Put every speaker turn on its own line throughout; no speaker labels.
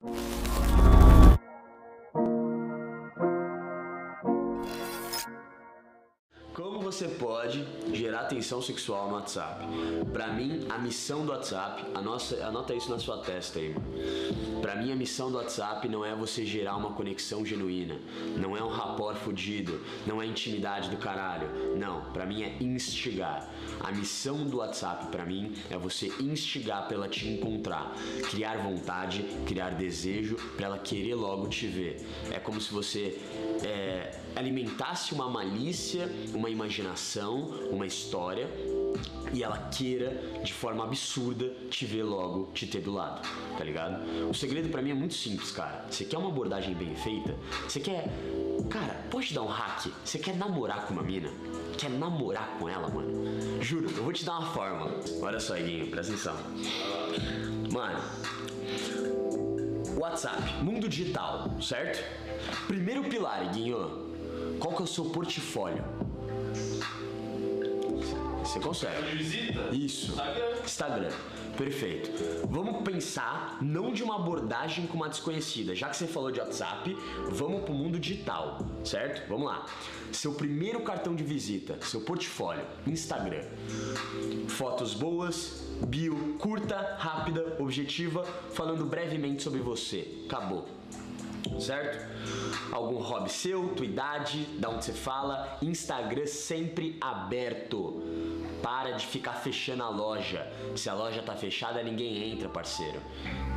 Como você pode gerar tensão sexual no WhatsApp? Pra mim, a missão do WhatsApp, a nossa, anota isso na sua testa aí. Pra mim, a missão do WhatsApp não é você gerar uma conexão genuína, não é um rapport fudido, não é intimidade do caralho. Não, pra mim é instigar. A missão do WhatsApp pra mim é você instigar pra ela te encontrar, criar vontade, criar desejo pra ela querer logo te ver. É como se você é, alimentasse uma malícia, uma imaginação, uma história e ela queira de forma absurda te ver logo, te ter do lado, tá ligado? O segredo pra mim é muito simples, cara. Você quer uma abordagem bem feita? Você quer, cara, pode te dar um hack? Você quer namorar com uma mina? Quer namorar com ela, mano? Juro, eu vou te dar uma forma. Olha só, Iguinho, presta atenção. Mano, WhatsApp, mundo digital, certo? Primeiro pilar, Iguinho. Qual que é o seu portfólio? Você consegue.
Visita?
Isso.
Instagram.
Instagram. Perfeito. Vamos pensar não de uma abordagem com uma desconhecida. Já que você falou de WhatsApp, vamos pro mundo digital, certo? Vamos lá. Seu primeiro cartão de visita, seu portfólio, Instagram. Fotos boas, bio curta, rápida, objetiva, falando brevemente sobre você. Acabou certo? Algum hobby seu, tua idade, da onde você fala, Instagram sempre aberto. Para de ficar fechando a loja. Se a loja tá fechada, ninguém entra, parceiro.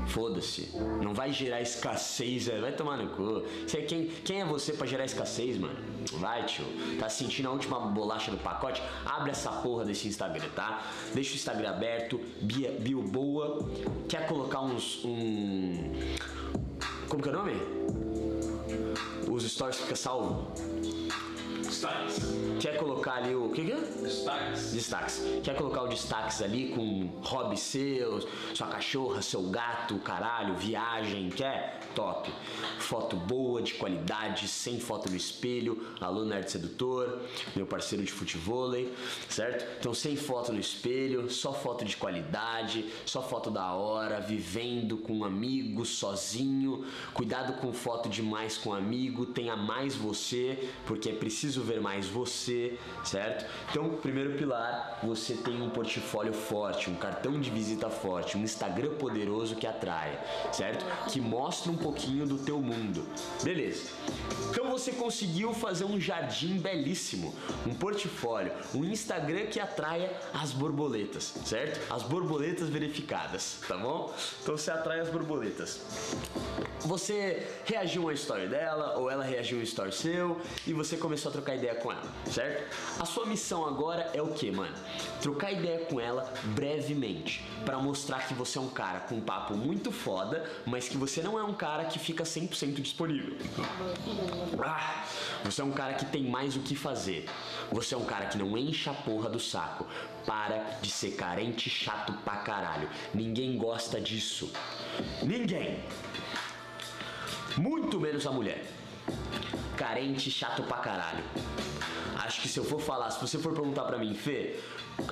Foda-se. Não vai gerar escassez, velho. vai tomar no cu. Você, quem, quem é você pra gerar escassez, mano? Vai, tio. Tá sentindo a última bolacha do pacote? Abre essa porra desse Instagram, tá? Deixa o Instagram aberto, bio boa. Quer colocar uns. Um... Como que é o nome? Os stories fica salvo.
Destaques.
Quer colocar ali o. que, que é?
Destaques.
Destaques. Quer colocar os destaques ali com hobby seus, sua cachorra, seu gato, caralho, viagem, quer? Top. Foto boa, de qualidade, sem foto no espelho. Alô Nerd Sedutor, meu parceiro de futevôlei, certo? Então sem foto no espelho, só foto de qualidade, só foto da hora, vivendo com um amigo, sozinho. Cuidado com foto demais com amigo, tenha mais você, porque é preciso ver mais você, certo? Então, primeiro pilar, você tem um portfólio forte, um cartão de visita forte, um Instagram poderoso que atrai, certo? Que mostra um pouquinho do teu mundo. Beleza. Então você conseguiu fazer um jardim belíssimo, um portfólio, um Instagram que atraia as borboletas, certo? As borboletas verificadas, tá bom? Então você atrai as borboletas. Você reagiu a uma história dela, ou ela reagiu a uma história seu, e você começou a trocar ideia com ela, certo? A sua missão agora é o que, mano? Trocar ideia com ela brevemente, para mostrar que você é um cara com um papo muito foda, mas que você não é um cara que fica 100% disponível. Ah, você é um cara que tem mais o que fazer. Você é um cara que não enche a porra do saco. Para de ser carente chato pra caralho. Ninguém gosta disso. Ninguém. Muito menos a mulher. Carente, chato pra caralho. Acho que se eu for falar, se você for perguntar pra mim, Fê,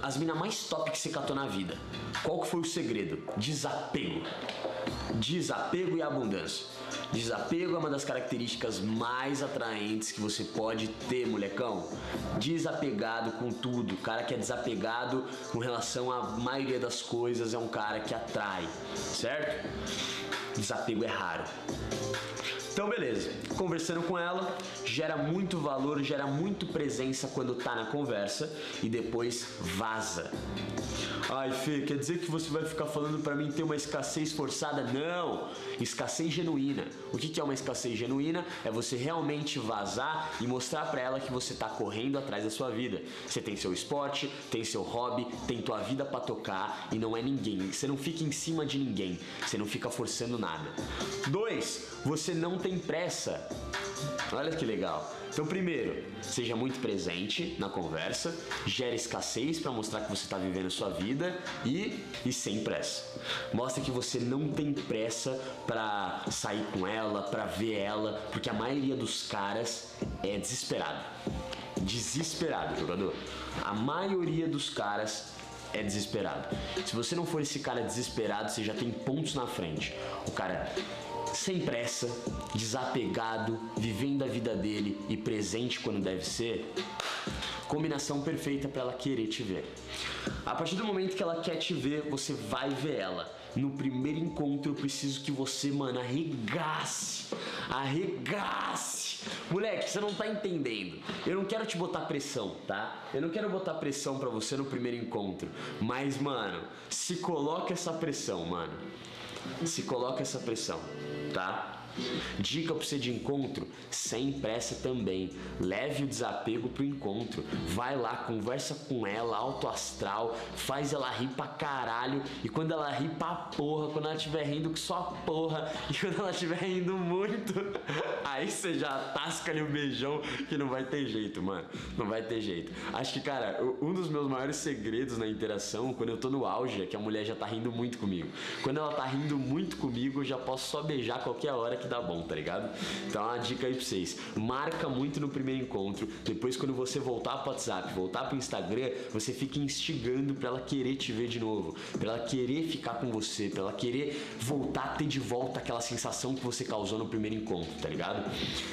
as minas mais top que você catou na vida, qual que foi o segredo? Desapego. Desapego e abundância. Desapego é uma das características mais atraentes que você pode ter, molecão. Desapegado com tudo. O cara que é desapegado com relação à maioria das coisas é um cara que atrai, certo? Desapego é raro. Então beleza, conversando com ela, gera muito valor, gera muito presença quando tá na conversa e depois vaza. Ai, Fê, quer dizer que você vai ficar falando pra mim ter uma escassez forçada? Não! Escassez genuína. O que é uma escassez genuína? É você realmente vazar e mostrar pra ela que você tá correndo atrás da sua vida. Você tem seu esporte, tem seu hobby, tem tua vida pra tocar e não é ninguém. Você não fica em cima de ninguém. Você não fica forçando nada. Dois, você não tem pressa. Olha que legal. Então, primeiro, seja muito presente na conversa, gere escassez para mostrar que você está vivendo a sua vida e, e sem pressa. Mostra que você não tem pressa para sair com ela, para ver ela, porque a maioria dos caras é desesperado. Desesperado, jogador. A maioria dos caras é desesperado. Se você não for esse cara desesperado, você já tem pontos na frente. O cara sem pressa, desapegado, vivendo a vida dele e presente quando deve ser, combinação perfeita para ela querer te ver. A partir do momento que ela quer te ver, você vai ver ela. No primeiro encontro, eu preciso que você, mano, arregace. Arregace. Moleque, você não tá entendendo. Eu não quero te botar pressão, tá? Eu não quero botar pressão para você no primeiro encontro. Mas, mano, se coloca essa pressão, mano. Se coloca essa pressão, tá? Dica para você de encontro: sem pressa também. Leve o desapego pro encontro. Vai lá, conversa com ela, alto astral, faz ela rir pra caralho. E quando ela rir pra porra, quando ela estiver rindo que só porra, e quando ela estiver rindo muito, aí você já tasca ali o um beijão que não vai ter jeito, mano. Não vai ter jeito. Acho que, cara, um dos meus maiores segredos na interação, quando eu tô no auge, é que a mulher já tá rindo muito comigo. Quando ela tá rindo muito comigo, eu já posso só beijar qualquer hora que dá bom, tá ligado? Então, uma dica aí pra vocês: marca muito no primeiro encontro. Depois, quando você voltar pro WhatsApp, voltar pro Instagram, você fica instigando pra ela querer te ver de novo, pra ela querer ficar com você, pra ela querer voltar a ter de volta aquela sensação que você causou no primeiro encontro, tá ligado?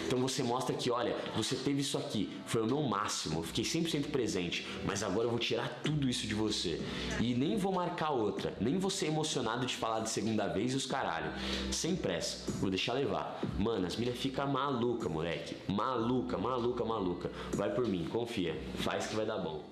Então, você mostra que, olha, você teve isso aqui, foi o meu máximo, fiquei 100% presente, mas agora eu vou tirar tudo isso de você. E nem vou marcar outra, nem vou ser emocionado de falar de segunda vez e os caralho. Sem pressa, vou deixar levar. Mano, as minas ficam maluca, moleque. Maluca, maluca, maluca. Vai por mim, confia. Faz que vai dar bom.